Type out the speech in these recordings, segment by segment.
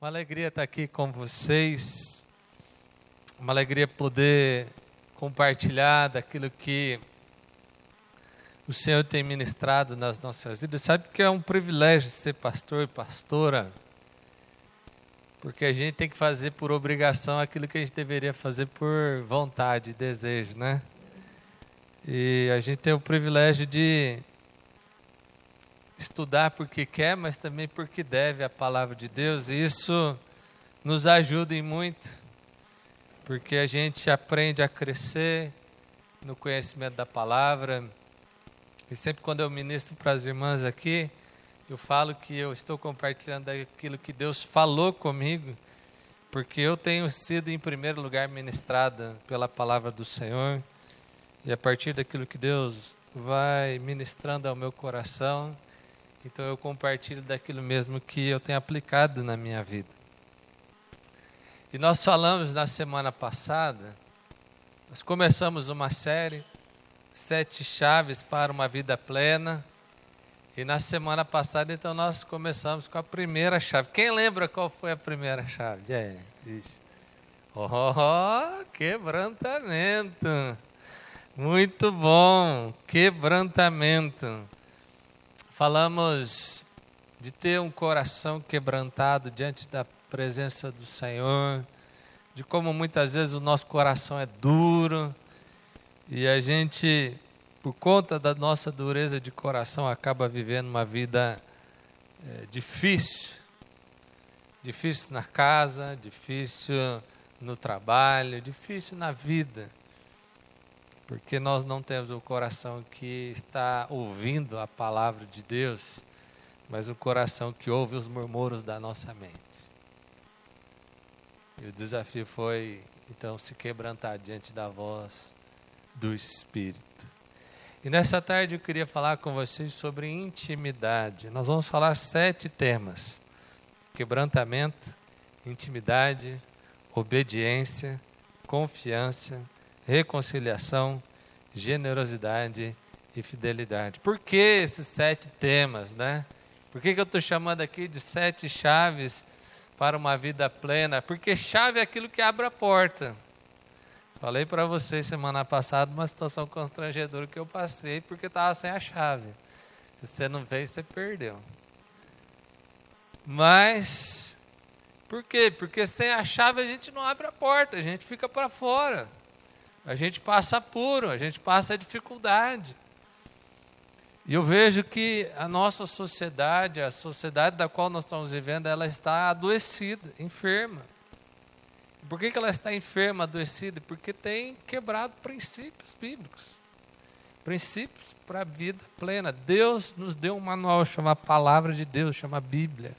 Uma alegria estar aqui com vocês. Uma alegria poder compartilhar daquilo que o Senhor tem ministrado nas nossas vidas. Sabe que é um privilégio ser pastor e pastora, porque a gente tem que fazer por obrigação aquilo que a gente deveria fazer por vontade, desejo, né? E a gente tem o privilégio de estudar porque quer, mas também porque deve a palavra de Deus, e isso nos ajuda em muito, porque a gente aprende a crescer no conhecimento da palavra. E sempre quando eu ministro para as irmãs aqui, eu falo que eu estou compartilhando aquilo que Deus falou comigo, porque eu tenho sido em primeiro lugar ministrada pela palavra do Senhor, e a partir daquilo que Deus vai ministrando ao meu coração, então eu compartilho daquilo mesmo que eu tenho aplicado na minha vida. E nós falamos na semana passada, nós começamos uma série, Sete Chaves para uma Vida Plena. E na semana passada, então, nós começamos com a primeira chave. Quem lembra qual foi a primeira chave? É, Oh, quebrantamento. Muito bom, quebrantamento. Falamos de ter um coração quebrantado diante da presença do Senhor, de como muitas vezes o nosso coração é duro e a gente, por conta da nossa dureza de coração, acaba vivendo uma vida é, difícil. Difícil na casa, difícil no trabalho, difícil na vida porque nós não temos o coração que está ouvindo a palavra de Deus, mas o coração que ouve os murmúrios da nossa mente. E o desafio foi, então, se quebrantar diante da voz do Espírito. E nessa tarde eu queria falar com vocês sobre intimidade. Nós vamos falar sete temas: quebrantamento, intimidade, obediência, confiança, reconciliação, generosidade e fidelidade. Por que esses sete temas, né? Por que, que eu estou chamando aqui de sete chaves para uma vida plena? Porque chave é aquilo que abre a porta. Falei para vocês semana passada uma situação constrangedora que eu passei porque estava sem a chave. Se você não veio, você perdeu. Mas, por quê? Porque sem a chave a gente não abre a porta, a gente fica para fora a gente passa apuro, a gente passa dificuldade. E eu vejo que a nossa sociedade, a sociedade da qual nós estamos vivendo, ela está adoecida, enferma. Por que, que ela está enferma, adoecida? Porque tem quebrado princípios bíblicos. Princípios para a vida plena. Deus nos deu um manual, chama Palavra de Deus, chama Bíblia.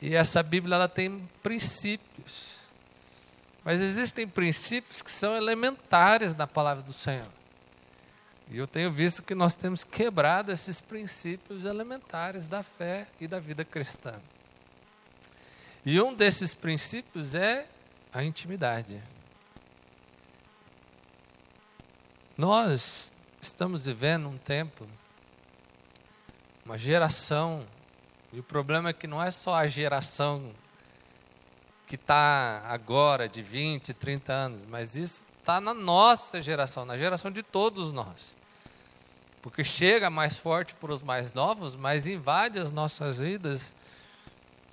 E essa Bíblia ela tem princípios. Mas existem princípios que são elementares na palavra do Senhor. E eu tenho visto que nós temos quebrado esses princípios elementares da fé e da vida cristã. E um desses princípios é a intimidade. Nós estamos vivendo um tempo, uma geração, e o problema é que não é só a geração que está agora de 20, 30 anos, mas isso está na nossa geração, na geração de todos nós. Porque chega mais forte para os mais novos, mas invade as nossas vidas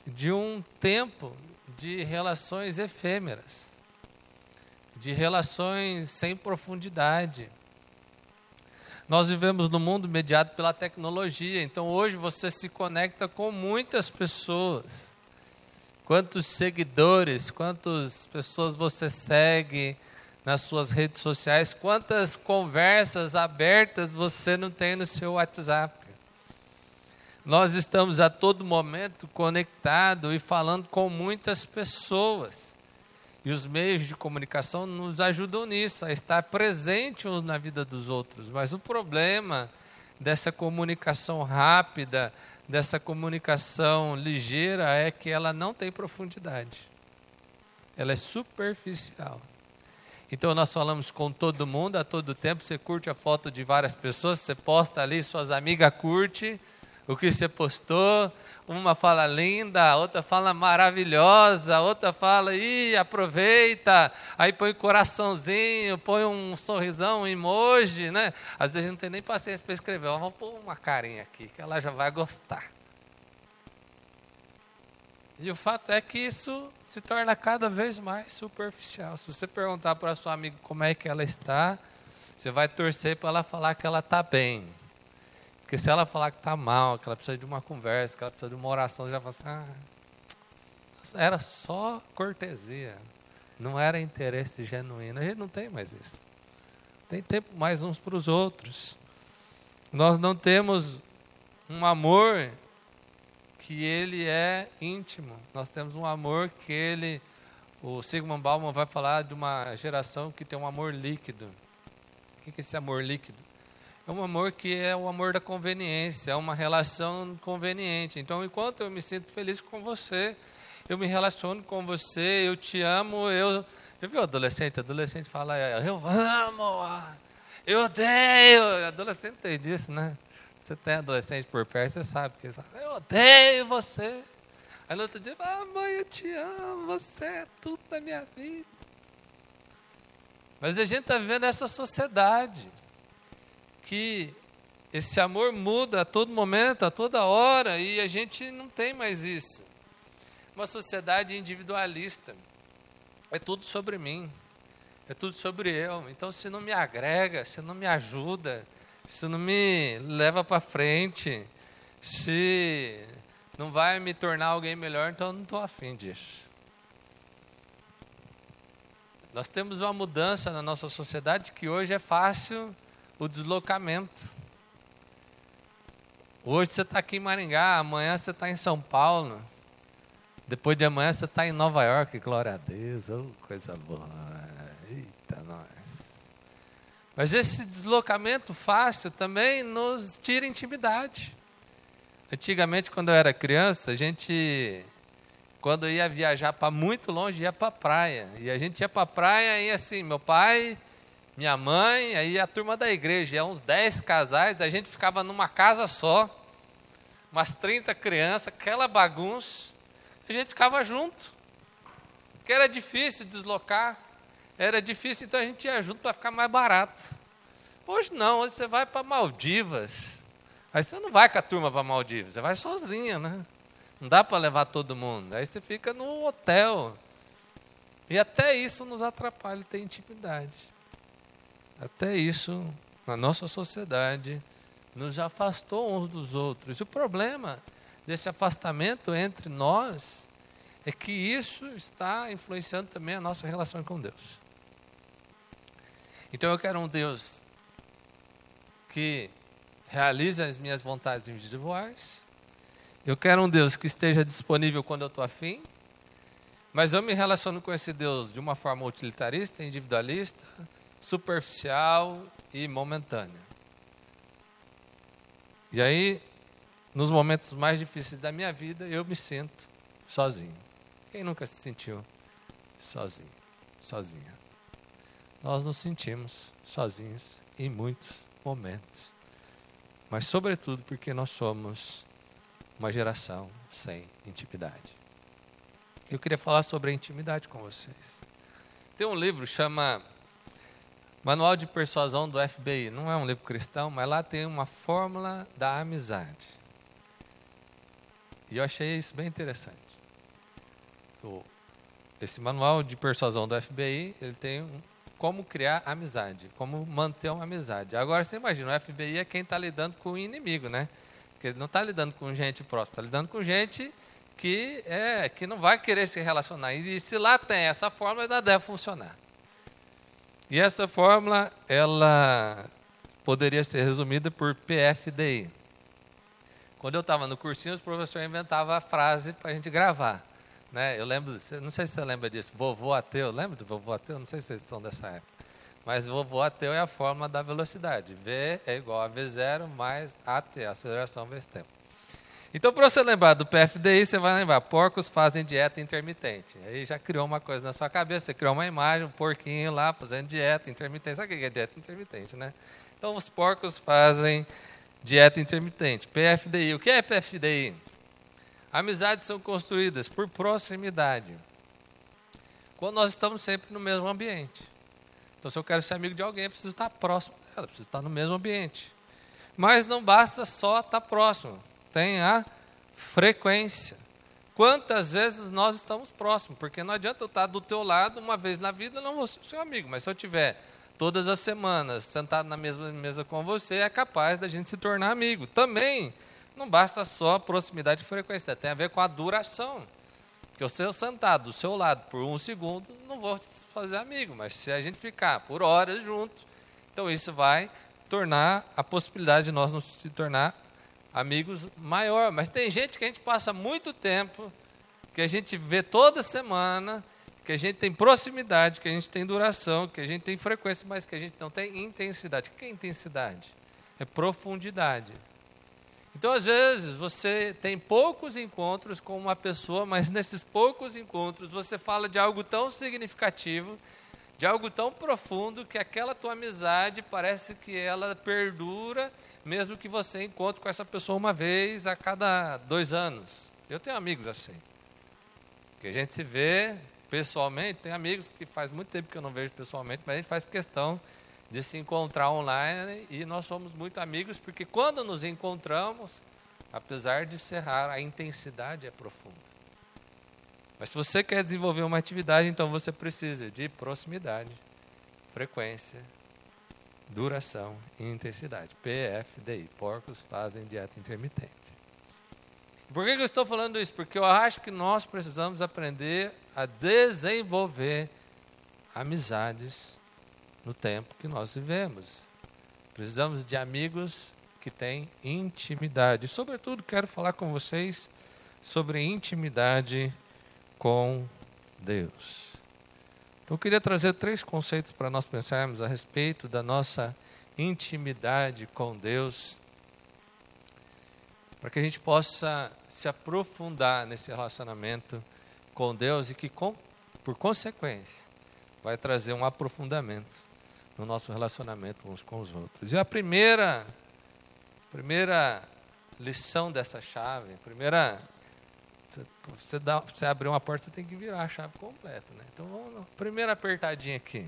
de um tempo de relações efêmeras, de relações sem profundidade. Nós vivemos no mundo mediado pela tecnologia, então hoje você se conecta com muitas pessoas Quantos seguidores, quantas pessoas você segue nas suas redes sociais, quantas conversas abertas você não tem no seu WhatsApp. Nós estamos a todo momento conectados e falando com muitas pessoas. E os meios de comunicação nos ajudam nisso, a estar presente uns na vida dos outros. Mas o problema dessa comunicação rápida, dessa comunicação ligeira é que ela não tem profundidade. Ela é superficial. Então nós falamos com todo mundo a todo tempo, você curte a foto de várias pessoas, você posta ali, suas amigas curte, o que você postou. Uma fala linda, outra fala maravilhosa, outra fala, ih, aproveita. Aí põe coraçãozinho, põe um sorrisão, um emoji, né? Às vezes a não tem nem paciência para escrever. Vamos pôr uma carinha aqui, que ela já vai gostar. E o fato é que isso se torna cada vez mais superficial. Se você perguntar para sua amiga como é que ela está, você vai torcer para ela falar que ela está bem. Porque se ela falar que está mal, que ela precisa de uma conversa, que ela precisa de uma oração, já fala assim, ah, era só cortesia, não era interesse genuíno. A gente não tem mais isso. Tem tempo mais uns para os outros. Nós não temos um amor que ele é íntimo. Nós temos um amor que ele, o Sigmund Bauman vai falar de uma geração que tem um amor líquido. O que é esse amor líquido? É um amor que é o amor da conveniência, é uma relação conveniente. Então, enquanto eu me sinto feliz com você, eu me relaciono com você, eu te amo, eu. Já viu adolescente? Adolescente fala, eu amo, eu odeio. Adolescente tem disso, né? Você tem adolescente por perto, você sabe que fala, eu odeio você. Aí no outro dia, ah, mãe, eu te amo, você é tudo na minha vida. Mas a gente está vivendo essa sociedade que esse amor muda a todo momento, a toda hora, e a gente não tem mais isso. Uma sociedade individualista. É tudo sobre mim. É tudo sobre eu. Então, se não me agrega, se não me ajuda, se não me leva para frente, se não vai me tornar alguém melhor, então eu não estou afim disso. Nós temos uma mudança na nossa sociedade que hoje é fácil o deslocamento. Hoje você está aqui em Maringá, amanhã você está em São Paulo, depois de amanhã você está em Nova York, glória a Deus, oh, coisa boa. Eita, nós. Mas esse deslocamento fácil também nos tira intimidade. Antigamente, quando eu era criança, a gente, quando ia viajar para muito longe, ia para a praia. E a gente ia para a praia e assim, meu pai, minha mãe, aí a turma da igreja, ia uns 10 casais, a gente ficava numa casa só, umas 30 crianças, aquela bagunça, a gente ficava junto. Porque era difícil deslocar era difícil, então a gente ia junto para ficar mais barato. Hoje não, hoje você vai para Maldivas. Aí você não vai com a turma para Maldivas, você vai sozinha, né? Não dá para levar todo mundo. Aí você fica no hotel. E até isso nos atrapalha ter intimidade. Até isso, na nossa sociedade, nos afastou uns dos outros. E o problema desse afastamento entre nós é que isso está influenciando também a nossa relação com Deus. Então eu quero um Deus que realize as minhas vontades individuais. Eu quero um Deus que esteja disponível quando eu estou afim. Mas eu me relaciono com esse Deus de uma forma utilitarista, individualista, superficial e momentânea. E aí, nos momentos mais difíceis da minha vida, eu me sinto sozinho. Quem nunca se sentiu sozinho, sozinha? nós nos sentimos sozinhos em muitos momentos. Mas, sobretudo, porque nós somos uma geração sem intimidade. Eu queria falar sobre a intimidade com vocês. Tem um livro chama Manual de Persuasão do FBI. Não é um livro cristão, mas lá tem uma fórmula da amizade. E eu achei isso bem interessante. esse manual de persuasão do FBI, ele tem como criar amizade, como manter uma amizade. Agora você imagina, o FBI é quem está lidando com o inimigo, né? Porque ele não está lidando com gente próxima, está lidando com gente que, é, que não vai querer se relacionar. E se lá tem essa fórmula, ainda deve funcionar. E essa fórmula, ela poderia ser resumida por PFDI. Quando eu estava no cursinho, os professores inventavam a frase para a gente gravar. Né? Eu lembro, não sei se você lembra disso, vovô ateu, lembra do vovô ateu? Não sei se vocês estão dessa época. Mas vovô ateu é a forma da velocidade. V é igual a V0 mais AT, aceleração vezes tempo. Então, para você lembrar do PFDI, você vai lembrar, porcos fazem dieta intermitente. Aí já criou uma coisa na sua cabeça, você criou uma imagem, um porquinho lá fazendo dieta intermitente. Sabe o que é dieta intermitente, né? Então, os porcos fazem dieta intermitente. PFDI. O que é PFDI? Amizades são construídas por proximidade. Quando nós estamos sempre no mesmo ambiente. Então, se eu quero ser amigo de alguém, eu preciso estar próximo dela, preciso estar no mesmo ambiente. Mas não basta só estar próximo, tem a frequência. Quantas vezes nós estamos próximos? Porque não adianta eu estar do teu lado uma vez na vida, não vou ser seu amigo. Mas se eu tiver todas as semanas sentado na mesma mesa com você, é capaz da gente se tornar amigo. Também não basta só proximidade e frequência, tem a ver com a duração. Porque eu ser sentado do seu lado por um segundo, não vou fazer amigo. Mas se a gente ficar por horas junto, então isso vai tornar a possibilidade de nós nos tornar amigos maior. Mas tem gente que a gente passa muito tempo, que a gente vê toda semana, que a gente tem proximidade, que a gente tem duração, que a gente tem frequência, mas que a gente não tem intensidade. O que é intensidade? É profundidade. Então, às vezes, você tem poucos encontros com uma pessoa, mas nesses poucos encontros você fala de algo tão significativo, de algo tão profundo, que aquela tua amizade parece que ela perdura, mesmo que você encontre com essa pessoa uma vez a cada dois anos. Eu tenho amigos assim, que a gente se vê pessoalmente, tem amigos que faz muito tempo que eu não vejo pessoalmente, mas a gente faz questão de se encontrar online e nós somos muito amigos porque quando nos encontramos, apesar de ser raro, a intensidade é profunda. Mas se você quer desenvolver uma atividade, então você precisa de proximidade, frequência, duração e intensidade. PFDI, porcos fazem dieta intermitente. Por que eu estou falando isso? Porque eu acho que nós precisamos aprender a desenvolver amizades no tempo que nós vivemos. Precisamos de amigos que têm intimidade. Sobretudo, quero falar com vocês sobre intimidade com Deus. Então, eu queria trazer três conceitos para nós pensarmos a respeito da nossa intimidade com Deus, para que a gente possa se aprofundar nesse relacionamento com Deus e que, com, por consequência, vai trazer um aprofundamento no nosso relacionamento uns com os outros. E a primeira, primeira lição dessa chave, a primeira você, dá, você abrir uma porta, você tem que virar a chave completa. Né? Então, vamos lá. primeira apertadinha aqui.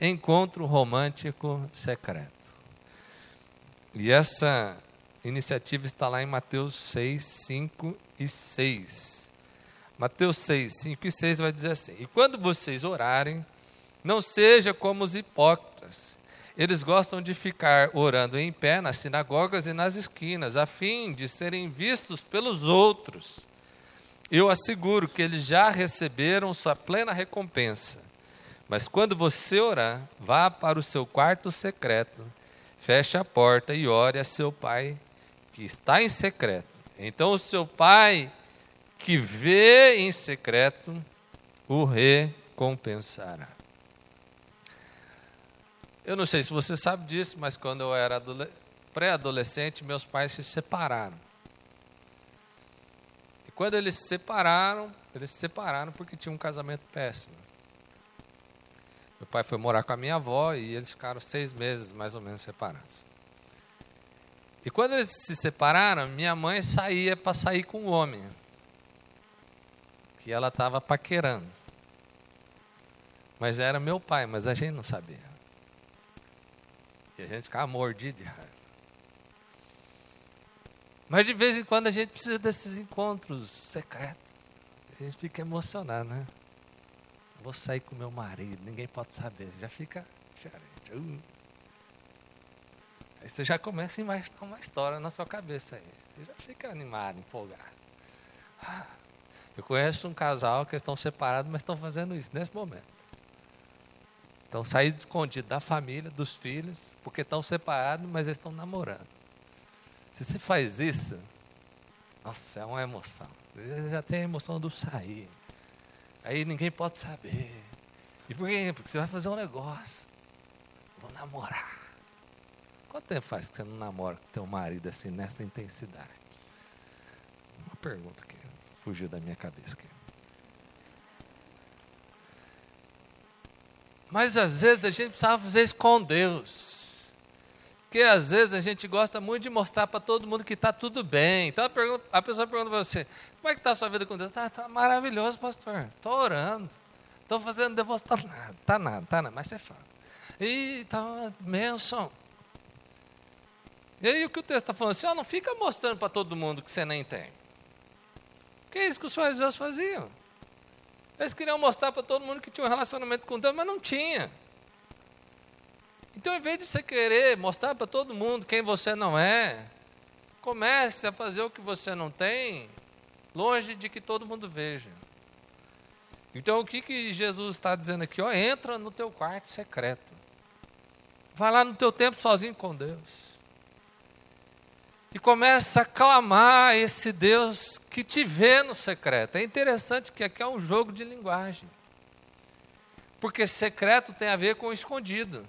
Encontro romântico secreto. E essa iniciativa está lá em Mateus 6, 5 e 6. Mateus 6, 5 e 6 vai dizer assim: E quando vocês orarem, não seja como os hipócritas. Eles gostam de ficar orando em pé nas sinagogas e nas esquinas, a fim de serem vistos pelos outros. Eu asseguro que eles já receberam sua plena recompensa. Mas quando você orar, vá para o seu quarto secreto, feche a porta e ore a seu pai que está em secreto. Então o seu pai que vê em secreto o recompensará. Eu não sei se você sabe disso, mas quando eu era pré-adolescente, meus pais se separaram. Quando eles se separaram, eles se separaram porque tinham um casamento péssimo. Meu pai foi morar com a minha avó e eles ficaram seis meses mais ou menos separados. E quando eles se separaram, minha mãe saía para sair com um homem. Que ela estava paquerando. Mas era meu pai, mas a gente não sabia. E a gente ficava mordido de raiva. Mas de vez em quando a gente precisa desses encontros secretos. A gente fica emocionado, né? Vou sair com meu marido, ninguém pode saber. Já fica. Uh. Aí você já começa a imaginar uma história na sua cabeça aí. Você já fica animado, empolgado. Ah, eu conheço um casal que estão separados, mas estão fazendo isso nesse momento. Estão saindo escondidos da família, dos filhos, porque estão separados, mas eles estão namorando. Se você faz isso, nossa, é uma emoção. Já tem a emoção do sair. Aí ninguém pode saber. E por quê? Porque você vai fazer um negócio. Vou namorar. Quanto tempo faz que você não namora com teu marido assim, nessa intensidade? Uma pergunta que fugiu da minha cabeça aqui. Mas às vezes a gente precisava fazer isso com Deus. Porque às vezes a gente gosta muito de mostrar para todo mundo que está tudo bem. Então a, pergunta, a pessoa pergunta para você: como é que está a sua vida com Deus? Está tá maravilhoso, pastor. Estou orando. Estou fazendo devoção. Está nada, está nada, está nada. Mas você fala. E está uma. E aí o que o texto está falando? Assim, ó, não fica mostrando para todo mundo que você nem tem. Porque é isso que os fariseus faziam. Eles queriam mostrar para todo mundo que tinha um relacionamento com Deus, mas não tinha. Então, em vez de você querer mostrar para todo mundo quem você não é, comece a fazer o que você não tem, longe de que todo mundo veja. Então, o que, que Jesus está dizendo aqui? Ó, entra no teu quarto secreto. Vai lá no teu tempo sozinho com Deus e começa a clamar esse Deus que te vê no secreto. É interessante que aqui é um jogo de linguagem. Porque secreto tem a ver com escondido.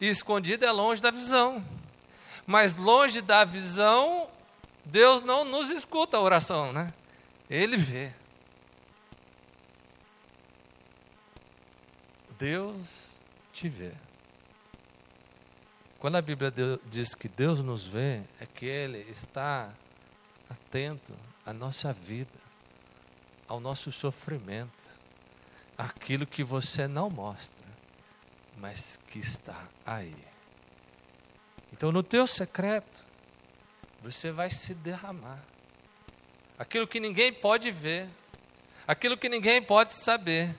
E escondido é longe da visão. Mas longe da visão, Deus não nos escuta a oração, né? Ele vê. Deus te vê. Quando a Bíblia diz que Deus nos vê, é que Ele está atento à nossa vida, ao nosso sofrimento, aquilo que você não mostra, mas que está aí. Então, no teu secreto, você vai se derramar. Aquilo que ninguém pode ver, aquilo que ninguém pode saber,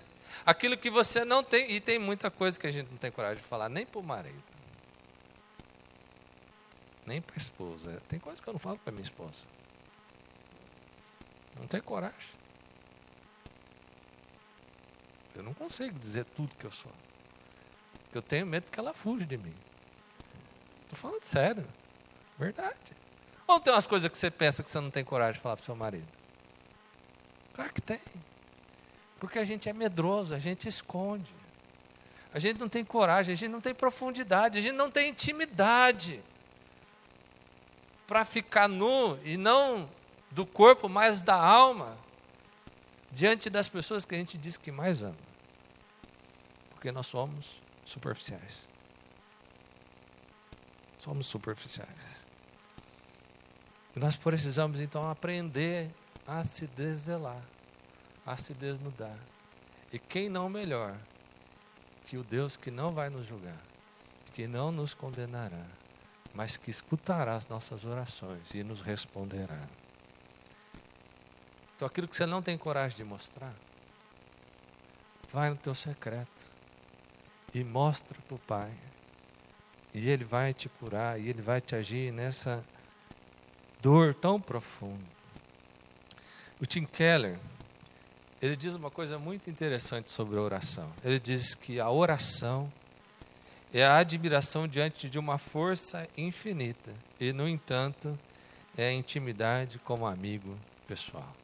aquilo que você não tem, e tem muita coisa que a gente não tem coragem de falar, nem para o marido nem para a esposa. Tem coisa que eu não falo para minha esposa. Não tenho coragem. Eu não consigo dizer tudo que eu sou. Eu tenho medo que ela fuja de mim. Estou falando sério. Verdade. Ou tem umas coisas que você pensa que você não tem coragem de falar para o seu marido? Claro que tem. Porque a gente é medroso, a gente esconde. A gente não tem coragem, a gente não tem profundidade, a gente não tem intimidade para ficar nu e não do corpo, mas da alma, diante das pessoas que a gente diz que mais ama. Porque nós somos superficiais. Somos superficiais. E nós precisamos então aprender a se desvelar, a se desnudar. E quem não melhor que o Deus que não vai nos julgar, que não nos condenará, mas que escutará as nossas orações e nos responderá. Então, aquilo que você não tem coragem de mostrar, vai no teu secreto e mostra para o Pai. E Ele vai te curar, e Ele vai te agir nessa dor tão profunda. O Tim Keller, ele diz uma coisa muito interessante sobre a oração. Ele diz que a oração é a admiração diante de uma força infinita e, no entanto, é a intimidade como amigo pessoal.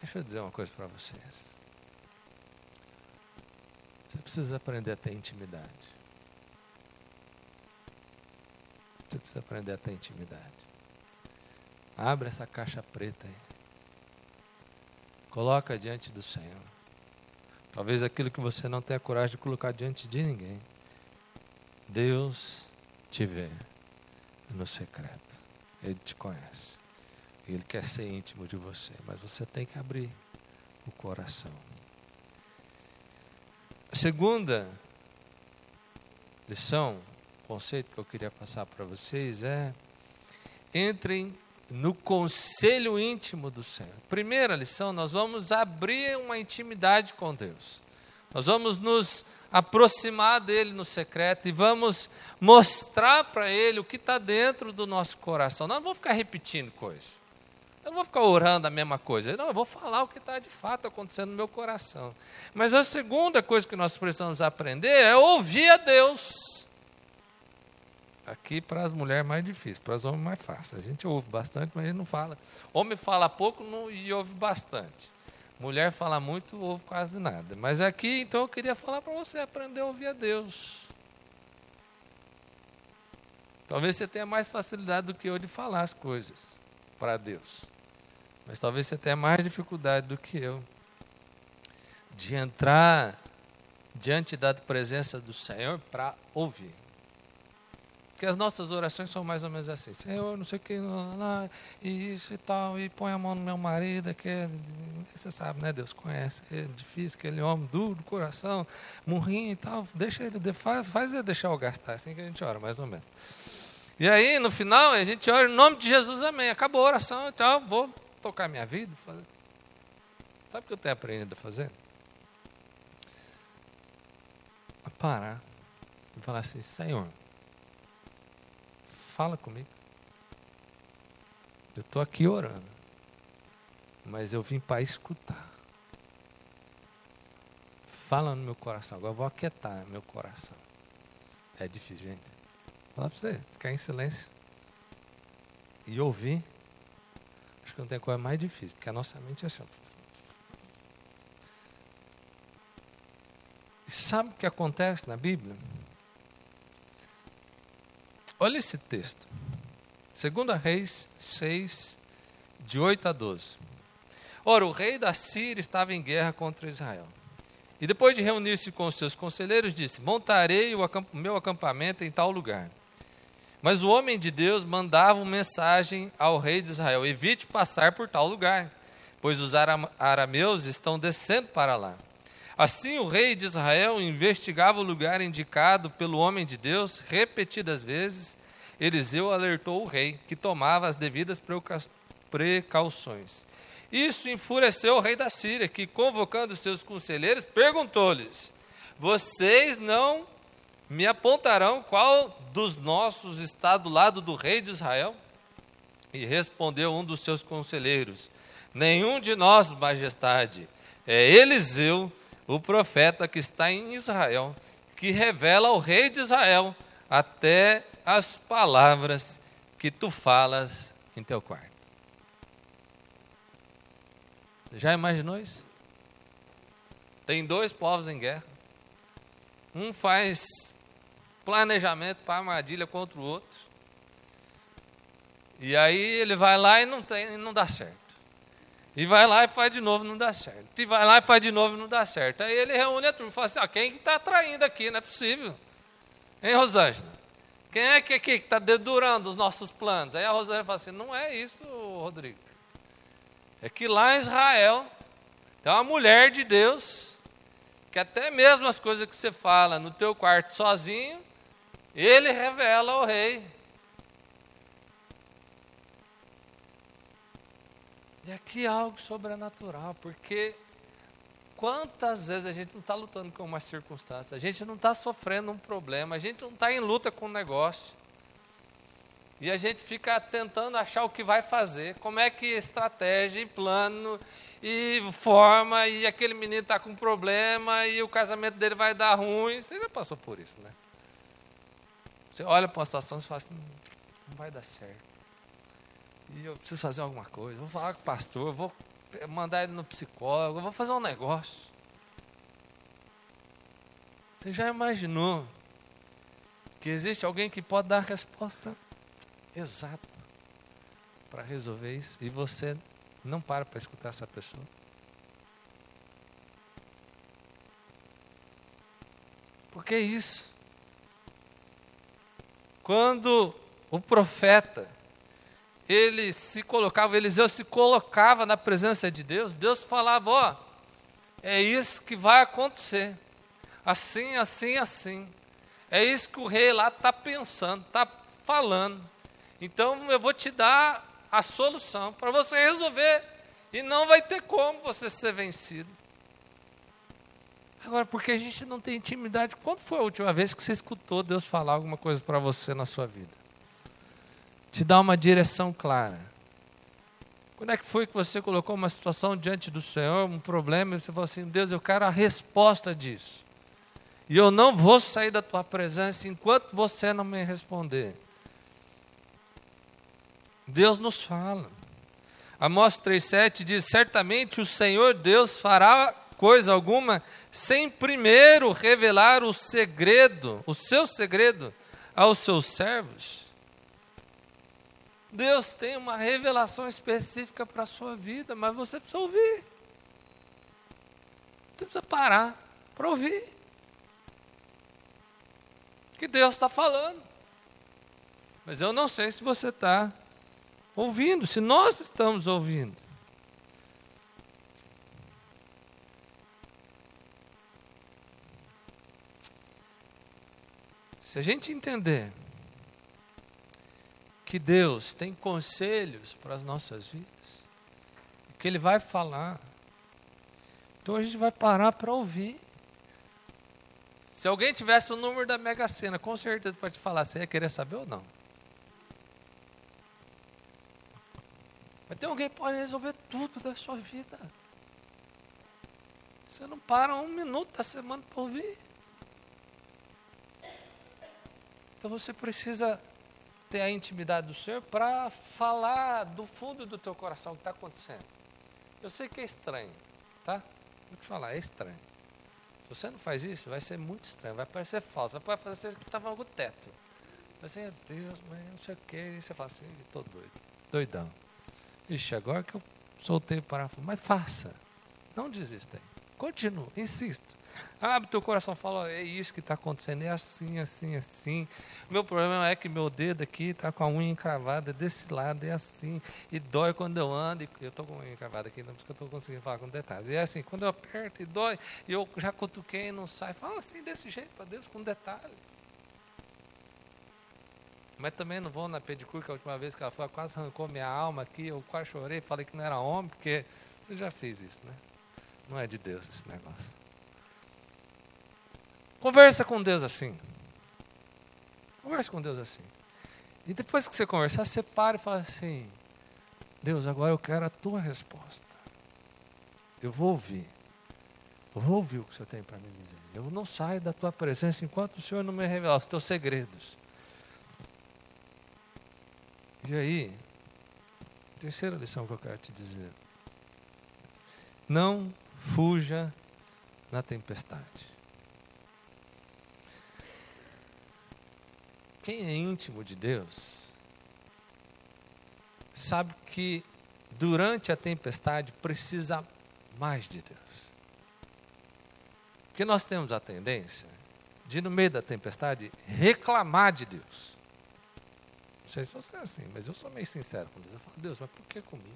Deixa eu dizer uma coisa para vocês. Você precisa aprender a ter intimidade. Você precisa aprender a ter intimidade. Abre essa caixa preta aí. Coloca diante do Senhor. Talvez aquilo que você não tenha coragem de colocar diante de ninguém. Deus te vê no secreto. Ele te conhece. Ele quer ser íntimo de você, mas você tem que abrir o coração. A segunda lição, conceito que eu queria passar para vocês é: entrem no conselho íntimo do Senhor. Primeira lição, nós vamos abrir uma intimidade com Deus. Nós vamos nos aproximar dele no secreto e vamos mostrar para ele o que está dentro do nosso coração. Nós não vamos ficar repetindo coisas. Eu não vou ficar orando a mesma coisa. Não, eu vou falar o que está de fato acontecendo no meu coração. Mas a segunda coisa que nós precisamos aprender é ouvir a Deus. Aqui para as mulheres é mais difícil, para os homens mais fácil. A gente ouve bastante, mas a gente não fala. Homem fala pouco não, e ouve bastante. Mulher fala muito, ouve quase nada. Mas aqui, então, eu queria falar para você aprender a ouvir a Deus. Talvez você tenha mais facilidade do que eu de falar as coisas para Deus. Mas talvez você tenha mais dificuldade do que eu de entrar diante da presença do Senhor para ouvir. Porque as nossas orações são mais ou menos assim: Senhor, não sei o que, lá, e isso e tal, e põe a mão no meu marido, que é, você sabe, né? Deus conhece, é difícil, aquele homem duro do coração, morrinho e tal, deixa ele, faz, faz ele deixar eu gastar, é assim que a gente ora, mais ou menos. E aí, no final, a gente ora em nome de Jesus, amém. Acabou a oração e tal, vou tocar minha vida. Fazer. Sabe o que eu tenho aprendido a fazer? A parar e falar assim: Senhor, fala comigo. Eu estou aqui orando, mas eu vim para escutar. Fala no meu coração. Agora eu vou aquietar meu coração. É difícil, gente. Fala para você, ficar em silêncio e ouvir. Acho que não tem coisa mais difícil, porque a nossa mente é assim. E sabe o que acontece na Bíblia? Olha esse texto. 2 Reis 6, de 8 a 12. Ora, o rei da Síria estava em guerra contra Israel. E depois de reunir-se com os seus conselheiros, disse: Montarei o meu acampamento em tal lugar. Mas o homem de Deus mandava uma mensagem ao rei de Israel: evite passar por tal lugar, pois os arameus estão descendo para lá. Assim o rei de Israel investigava o lugar indicado pelo homem de Deus repetidas vezes. Eliseu alertou o rei, que tomava as devidas precauções. Isso enfureceu o rei da Síria, que, convocando seus conselheiros, perguntou-lhes: Vocês não me apontarão qual dos nossos está do lado do rei de Israel? E respondeu um dos seus conselheiros: Nenhum de nós, majestade, é Eliseu, o profeta que está em Israel, que revela ao rei de Israel até as palavras que tu falas em teu quarto. Você já imaginou isso? Tem dois povos em guerra. Um faz planejamento para armadilha contra o outro. E aí ele vai lá e não, tem, não dá certo. E vai lá e faz de novo, não dá certo. E vai lá e faz de novo, não dá certo. Aí ele reúne a turma e fala assim: ó, quem que está traindo aqui? Não é possível. Hein, Rosângela? Quem é que aqui que está dedurando os nossos planos? Aí a Rosângela fala assim: não é isso, Rodrigo. É que lá em Israel tem uma mulher de Deus que até mesmo as coisas que você fala no teu quarto sozinho, ele revela ao rei. E aqui algo sobrenatural, porque quantas vezes a gente não está lutando com uma circunstância, a gente não está sofrendo um problema, a gente não está em luta com um negócio. E a gente fica tentando achar o que vai fazer, como é que estratégia e plano e forma, e aquele menino está com problema e o casamento dele vai dar ruim. Você já passou por isso, né? Você olha para uma situação e fala assim, não vai dar certo. E eu preciso fazer alguma coisa, vou falar com o pastor, vou mandar ele no psicólogo, vou fazer um negócio. Você já imaginou que existe alguém que pode dar a resposta exata para resolver isso e você não para para escutar essa pessoa? Por que isso? Quando o profeta, ele se colocava, Eliseu se colocava na presença de Deus, Deus falava: Ó, é isso que vai acontecer, assim, assim, assim. É isso que o rei lá está pensando, está falando. Então eu vou te dar a solução para você resolver, e não vai ter como você ser vencido. Agora, porque a gente não tem intimidade, quando foi a última vez que você escutou Deus falar alguma coisa para você na sua vida? Te dar uma direção clara. Quando é que foi que você colocou uma situação diante do Senhor, um problema, e você falou assim: Deus, eu quero a resposta disso. E eu não vou sair da tua presença enquanto você não me responder. Deus nos fala. Amós 3,7 diz: Certamente o Senhor Deus fará coisa alguma sem primeiro revelar o segredo, o seu segredo, aos seus servos? Deus tem uma revelação específica para a sua vida, mas você precisa ouvir. Você precisa parar para ouvir. que Deus está falando. Mas eu não sei se você está ouvindo, se nós estamos ouvindo. Se a gente entender que Deus tem conselhos para as nossas vidas, que Ele vai falar, então a gente vai parar para ouvir. Se alguém tivesse o número da Mega Sena, com certeza para te falar, você ia querer saber ou não? Mas tem alguém que pode resolver tudo da sua vida. Você não para um minuto da semana para ouvir. Então você precisa ter a intimidade do Senhor para falar do fundo do teu coração o que está acontecendo. Eu sei que é estranho, tá? Vou te falar, é estranho. Se você não faz isso, vai ser muito estranho, vai parecer falso, vai parecer que você estava no teto. Vai ser, Deus, mas não sei o quê. E você fala assim, estou doido, doidão. Ixi, agora que eu soltei o parafuso, mas faça. Não desista aí. Continue, insisto. Abre teu coração, fala, é isso que está acontecendo, é assim, assim, assim. Meu problema é que meu dedo aqui está com a unha encravada desse lado, é assim, e dói quando eu ando, e eu estou com a unha encravada aqui, não porque eu estou conseguindo falar com detalhes. E é assim, quando eu aperto e dói, e eu já cutuquei e não sai, fala assim, desse jeito para Deus, com detalhe. Mas também não vou na pedicure, que a última vez que ela foi, quase arrancou minha alma aqui, eu quase chorei, falei que não era homem, porque você já fez isso, né? Não é de Deus esse negócio. Conversa com Deus assim. Conversa com Deus assim. E depois que você conversar, você para e fala assim: Deus, agora eu quero a tua resposta. Eu vou ouvir. Eu vou ouvir o que o Senhor tem para me dizer. Eu não saio da tua presença enquanto o Senhor não me revelar os teus segredos. E aí, terceira lição que eu quero te dizer. Não fuja na tempestade. Quem é íntimo de Deus sabe que durante a tempestade precisa mais de Deus. Porque nós temos a tendência de, no meio da tempestade, reclamar de Deus. Não sei se você é assim, mas eu sou meio sincero com Deus. Eu falo, Deus, mas por que comigo?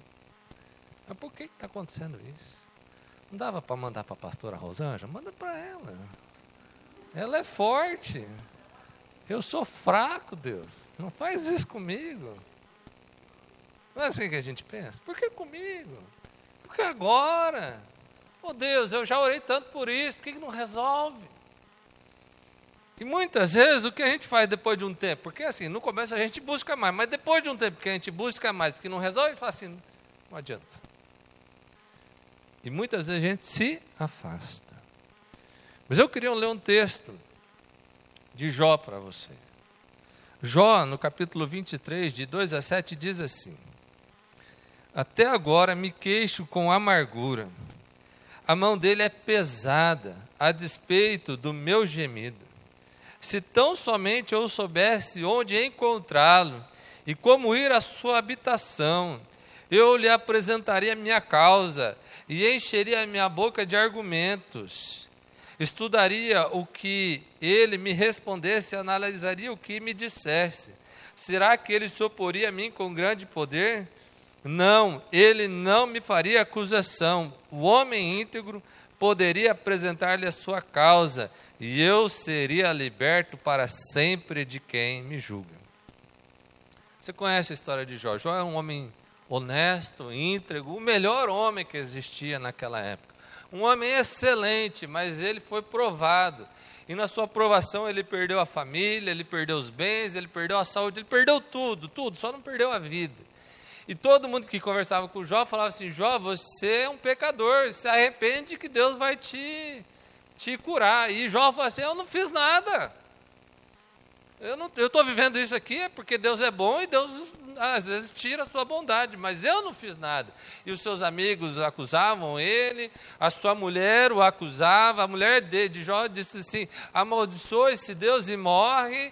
Mas por que está acontecendo isso? Não dava para mandar para a pastora Rosângela? Manda para ela. Ela é forte. Eu sou fraco, Deus. Não faz isso comigo. Não é assim que a gente pensa? Por que comigo? Por que agora? Oh Deus, eu já orei tanto por isso, por que, não resolve? E muitas vezes o que a gente faz depois de um tempo, porque assim, no começo a gente busca mais, mas depois de um tempo que a gente busca mais, que não resolve, fala assim, não adianta. E muitas vezes a gente se afasta. Mas eu queria ler um texto de Jó para você. Jó, no capítulo 23, de 2 a 7, diz assim: Até agora me queixo com amargura, a mão dele é pesada, a despeito do meu gemido. Se tão somente eu soubesse onde encontrá-lo e como ir à sua habitação, eu lhe apresentaria minha causa e encheria minha boca de argumentos estudaria o que ele me respondesse, analisaria o que me dissesse. Será que ele se oporia a mim com grande poder? Não, ele não me faria acusação. O homem íntegro poderia apresentar-lhe a sua causa, e eu seria liberto para sempre de quem me julga. Você conhece a história de Jó? Jó é um homem honesto, íntegro, o melhor homem que existia naquela época. Um homem excelente, mas ele foi provado. E na sua provação ele perdeu a família, ele perdeu os bens, ele perdeu a saúde, ele perdeu tudo, tudo, só não perdeu a vida. E todo mundo que conversava com Jó falava assim: Jó, você é um pecador, se arrepende que Deus vai te, te curar. E Jó falou assim: Eu não fiz nada. Eu estou vivendo isso aqui é porque Deus é bom e Deus às vezes tira a sua bondade, mas eu não fiz nada. E os seus amigos acusavam ele, a sua mulher o acusava, a mulher de, de Jó disse assim: amaldiçoe esse Deus e morre.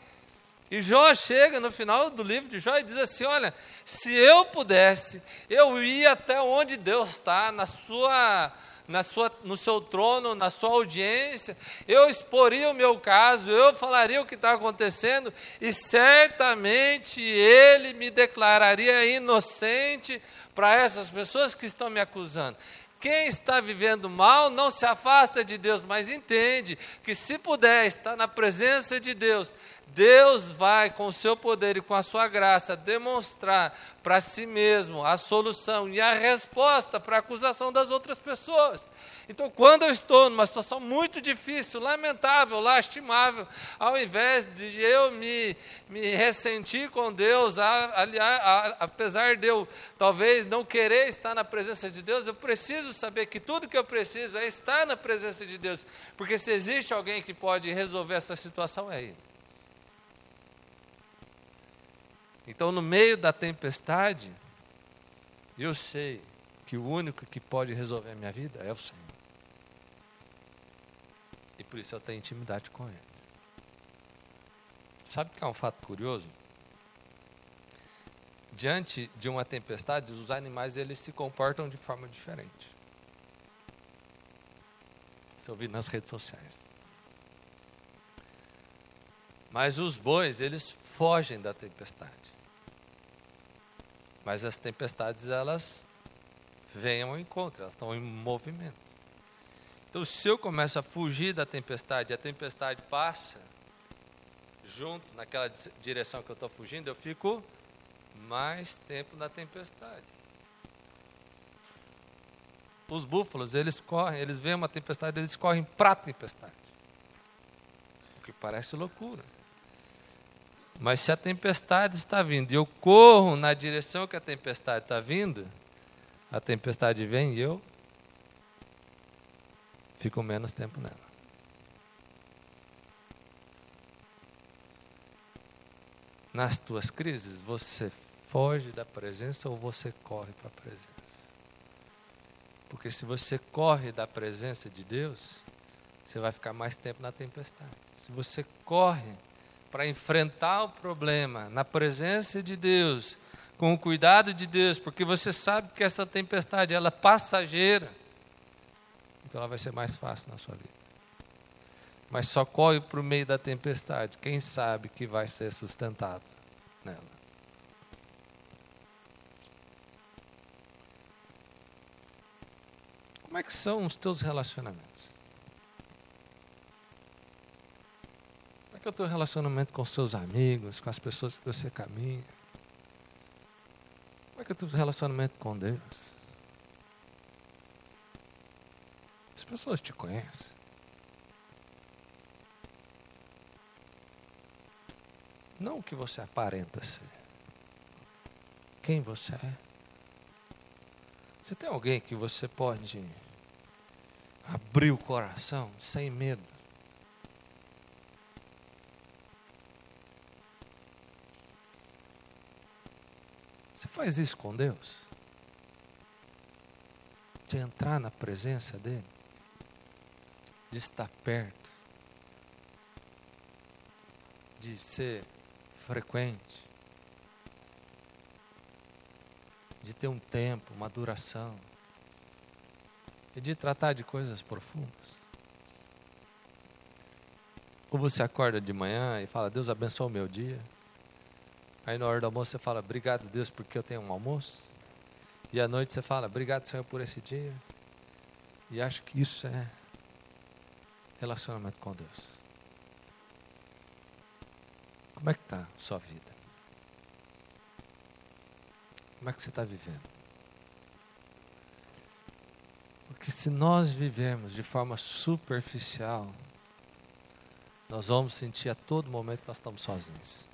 E Jó chega no final do livro de Jó e diz assim: Olha, se eu pudesse, eu ia até onde Deus está, na sua na sua, no seu trono, na sua audiência, eu exporia o meu caso, eu falaria o que está acontecendo, e certamente ele me declararia inocente para essas pessoas que estão me acusando. Quem está vivendo mal não se afasta de Deus, mas entende que se puder estar na presença de Deus, Deus vai, com o seu poder e com a sua graça, demonstrar para si mesmo a solução e a resposta para a acusação das outras pessoas. Então, quando eu estou numa situação muito difícil, lamentável, lastimável, ao invés de eu me, me ressentir com Deus, aliás, apesar de eu talvez não querer estar na presença de Deus, eu preciso saber que tudo que eu preciso é estar na presença de Deus, porque se existe alguém que pode resolver essa situação, é Ele. Então, no meio da tempestade, eu sei que o único que pode resolver a minha vida é o Senhor. E por isso eu tenho intimidade com Ele. Sabe que é um fato curioso? Diante de uma tempestade, os animais eles se comportam de forma diferente. Você ouviu nas redes sociais. Mas os bois, eles fogem da tempestade. Mas as tempestades, elas vêm ao encontro, elas estão em movimento. Então, se eu começo a fugir da tempestade, a tempestade passa junto naquela direção que eu estou fugindo, eu fico mais tempo na tempestade. Os búfalos, eles correm, eles veem uma tempestade, eles correm para a tempestade. O que parece loucura. Mas se a tempestade está vindo e eu corro na direção que a tempestade está vindo, a tempestade vem e eu fico menos tempo nela. Nas tuas crises, você foge da presença ou você corre para a presença? Porque se você corre da presença de Deus, você vai ficar mais tempo na tempestade. Se você corre para enfrentar o problema na presença de Deus, com o cuidado de Deus, porque você sabe que essa tempestade ela é passageira, então ela vai ser mais fácil na sua vida. Mas só corre para o meio da tempestade quem sabe que vai ser sustentado nela. Como é que são os teus relacionamentos? É o teu relacionamento com seus amigos, com as pessoas que você caminha? Como é que é o teu relacionamento com Deus? As pessoas te conhecem. Não o que você aparenta ser. Quem você é. Você tem alguém que você pode abrir o coração sem medo Você faz isso com Deus? De entrar na presença dEle? De estar perto? De ser frequente? De ter um tempo, uma duração? E de tratar de coisas profundas? Ou você acorda de manhã e fala, Deus abençoe o meu dia? Aí na hora do almoço você fala, obrigado Deus porque eu tenho um almoço. E à noite você fala, obrigado Senhor por esse dia. E acho que isso é relacionamento com Deus. Como é que está a sua vida? Como é que você está vivendo? Porque se nós vivermos de forma superficial, nós vamos sentir a todo momento que nós estamos sozinhos.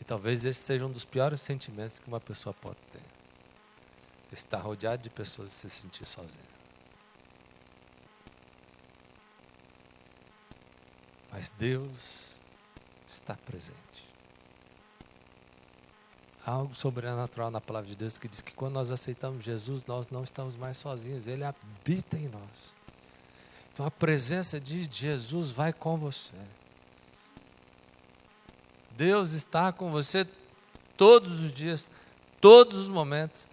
E talvez esse seja um dos piores sentimentos que uma pessoa pode ter. Estar rodeado de pessoas e se sentir sozinho. Mas Deus está presente. Há algo sobrenatural na palavra de Deus que diz que quando nós aceitamos Jesus, nós não estamos mais sozinhos, Ele habita em nós. Então a presença de Jesus vai com você. Deus está com você todos os dias, todos os momentos,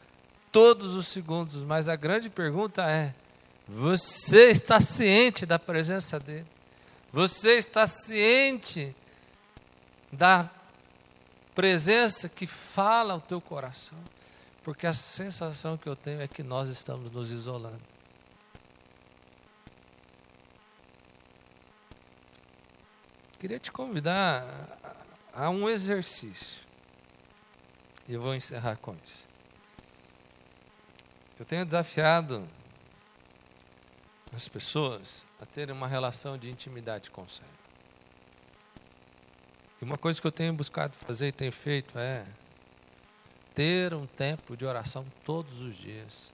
todos os segundos. Mas a grande pergunta é: Você está ciente da presença dele. Você está ciente da presença que fala ao teu coração. Porque a sensação que eu tenho é que nós estamos nos isolando. Queria te convidar a um exercício. E eu vou encerrar com isso. Eu tenho desafiado as pessoas a terem uma relação de intimidade com o Senhor. E uma coisa que eu tenho buscado fazer e tenho feito é ter um tempo de oração todos os dias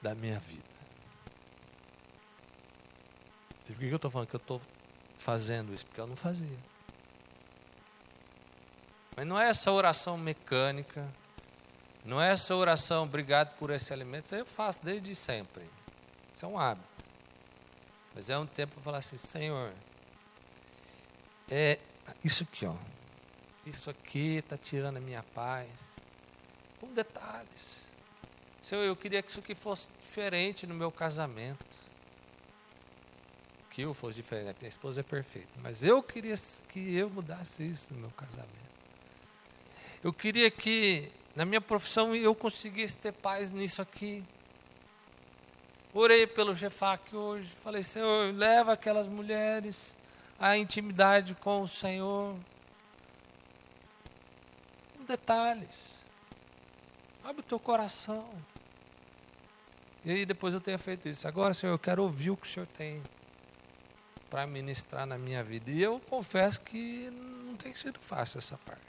da minha vida. E por que eu estou falando que eu estou fazendo isso? Porque eu não fazia. Mas não é essa oração mecânica, não é essa oração, obrigado por esse alimento, isso eu faço desde sempre. Isso é um hábito. Mas é um tempo para falar assim, Senhor, é isso aqui, ó. Isso aqui está tirando a minha paz. Com detalhes. Senhor, eu queria que isso aqui fosse diferente no meu casamento. Que eu fosse diferente. Minha esposa é perfeita. Mas eu queria que eu mudasse isso no meu casamento. Eu queria que na minha profissão eu conseguisse ter paz nisso aqui. Orei pelo Jefac hoje. Falei, Senhor, leva aquelas mulheres à intimidade com o Senhor. Detalhes. Abre o teu coração. E aí depois eu tenha feito isso. Agora, Senhor, eu quero ouvir o que o Senhor tem para ministrar na minha vida. E eu confesso que não tem sido fácil essa parte.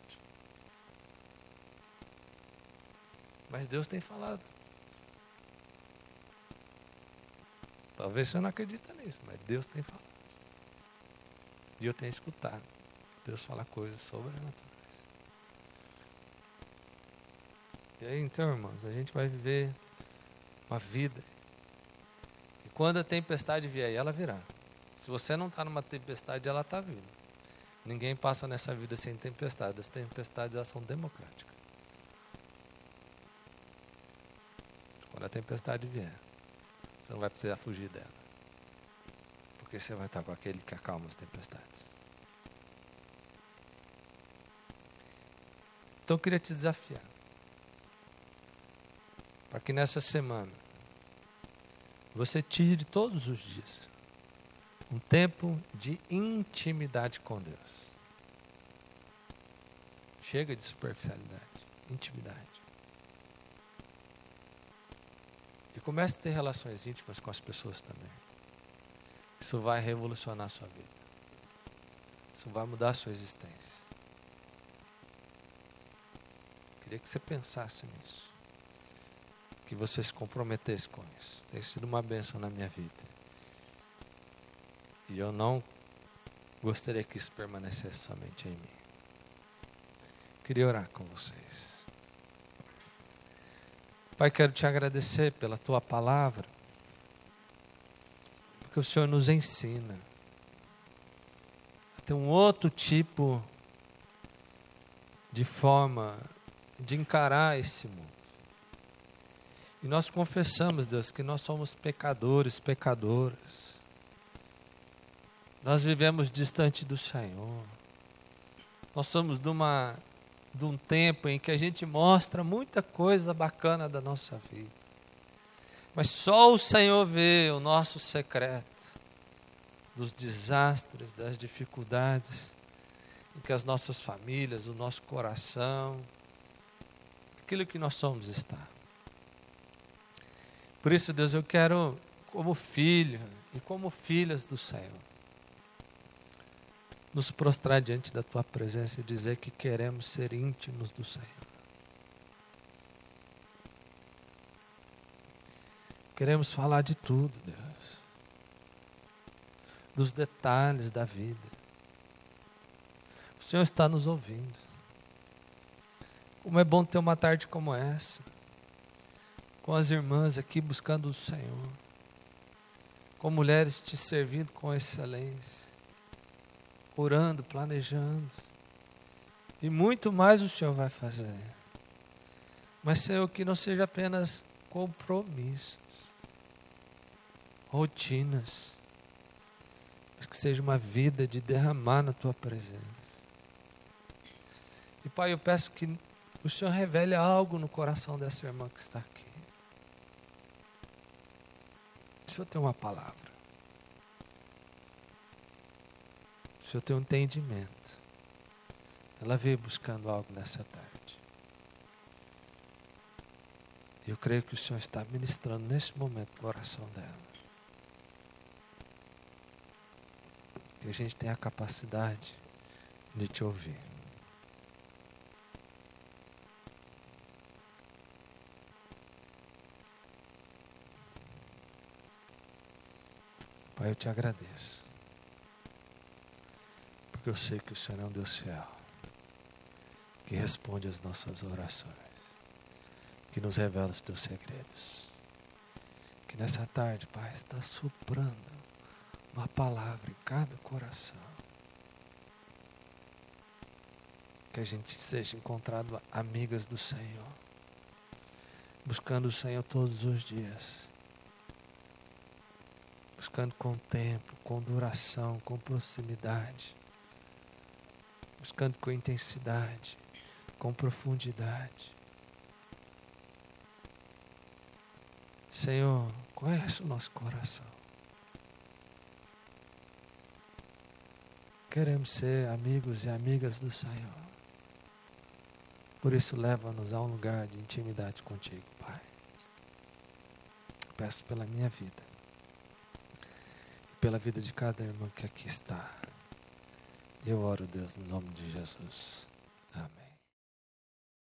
Mas Deus tem falado. Talvez você não acredita nisso, mas Deus tem falado. E eu tenho escutado Deus falar coisas sobrenaturais. E aí, então, irmãos, a gente vai viver uma vida. E quando a tempestade vier, ela virá. Se você não está numa tempestade, ela está vindo. Ninguém passa nessa vida sem tempestade. As tempestades elas são democráticas. Quando a tempestade vier, você não vai precisar fugir dela. Porque você vai estar com aquele que acalma as tempestades. Então eu queria te desafiar. Para que nessa semana você tire todos os dias um tempo de intimidade com Deus. Chega de superficialidade, intimidade. Comece a ter relações íntimas com as pessoas também. Isso vai revolucionar a sua vida. Isso vai mudar a sua existência. Queria que você pensasse nisso. Que você se comprometesse com isso. Tem sido uma bênção na minha vida. E eu não gostaria que isso permanecesse somente em mim. Queria orar com vocês. Pai, quero te agradecer pela tua palavra, porque o Senhor nos ensina a ter um outro tipo de forma de encarar esse mundo. E nós confessamos, Deus, que nós somos pecadores, pecadoras. Nós vivemos distante do Senhor. Nós somos de uma de um tempo em que a gente mostra muita coisa bacana da nossa vida. Mas só o Senhor vê o nosso secreto dos desastres, das dificuldades em que as nossas famílias, o nosso coração, aquilo que nós somos está. Por isso, Deus, eu quero, como filho e como filhas do Senhor, nos prostrar diante da tua presença e dizer que queremos ser íntimos do Senhor. Queremos falar de tudo, Deus. Dos detalhes da vida. O Senhor está nos ouvindo. Como é bom ter uma tarde como essa, com as irmãs aqui buscando o Senhor, com mulheres te servindo com excelência orando, planejando. E muito mais o Senhor vai fazer. Mas, Senhor, que não seja apenas compromissos, rotinas, mas que seja uma vida de derramar na tua presença. E Pai, eu peço que o Senhor revele algo no coração dessa irmã que está aqui. O Senhor tem uma palavra. O Senhor tem um entendimento. Ela veio buscando algo nessa tarde. Eu creio que o Senhor está ministrando nesse momento o coração dela. Que a gente tenha a capacidade de te ouvir. Pai, eu te agradeço. Porque eu sei que o Senhor é um Deus fiel. Que responde às nossas orações. Que nos revela os teus segredos. Que nessa tarde, Pai, está soprando uma palavra em cada coração. Que a gente seja encontrado amigas do Senhor. Buscando o Senhor todos os dias buscando com tempo, com duração, com proximidade, buscando com intensidade, com profundidade. Senhor, conhece o nosso coração. Queremos ser amigos e amigas do Senhor. Por isso, leva-nos a um lugar de intimidade contigo, Pai. Peço pela minha vida pela vida de cada irmão que aqui está. Eu oro, Deus, no nome de Jesus. Amém.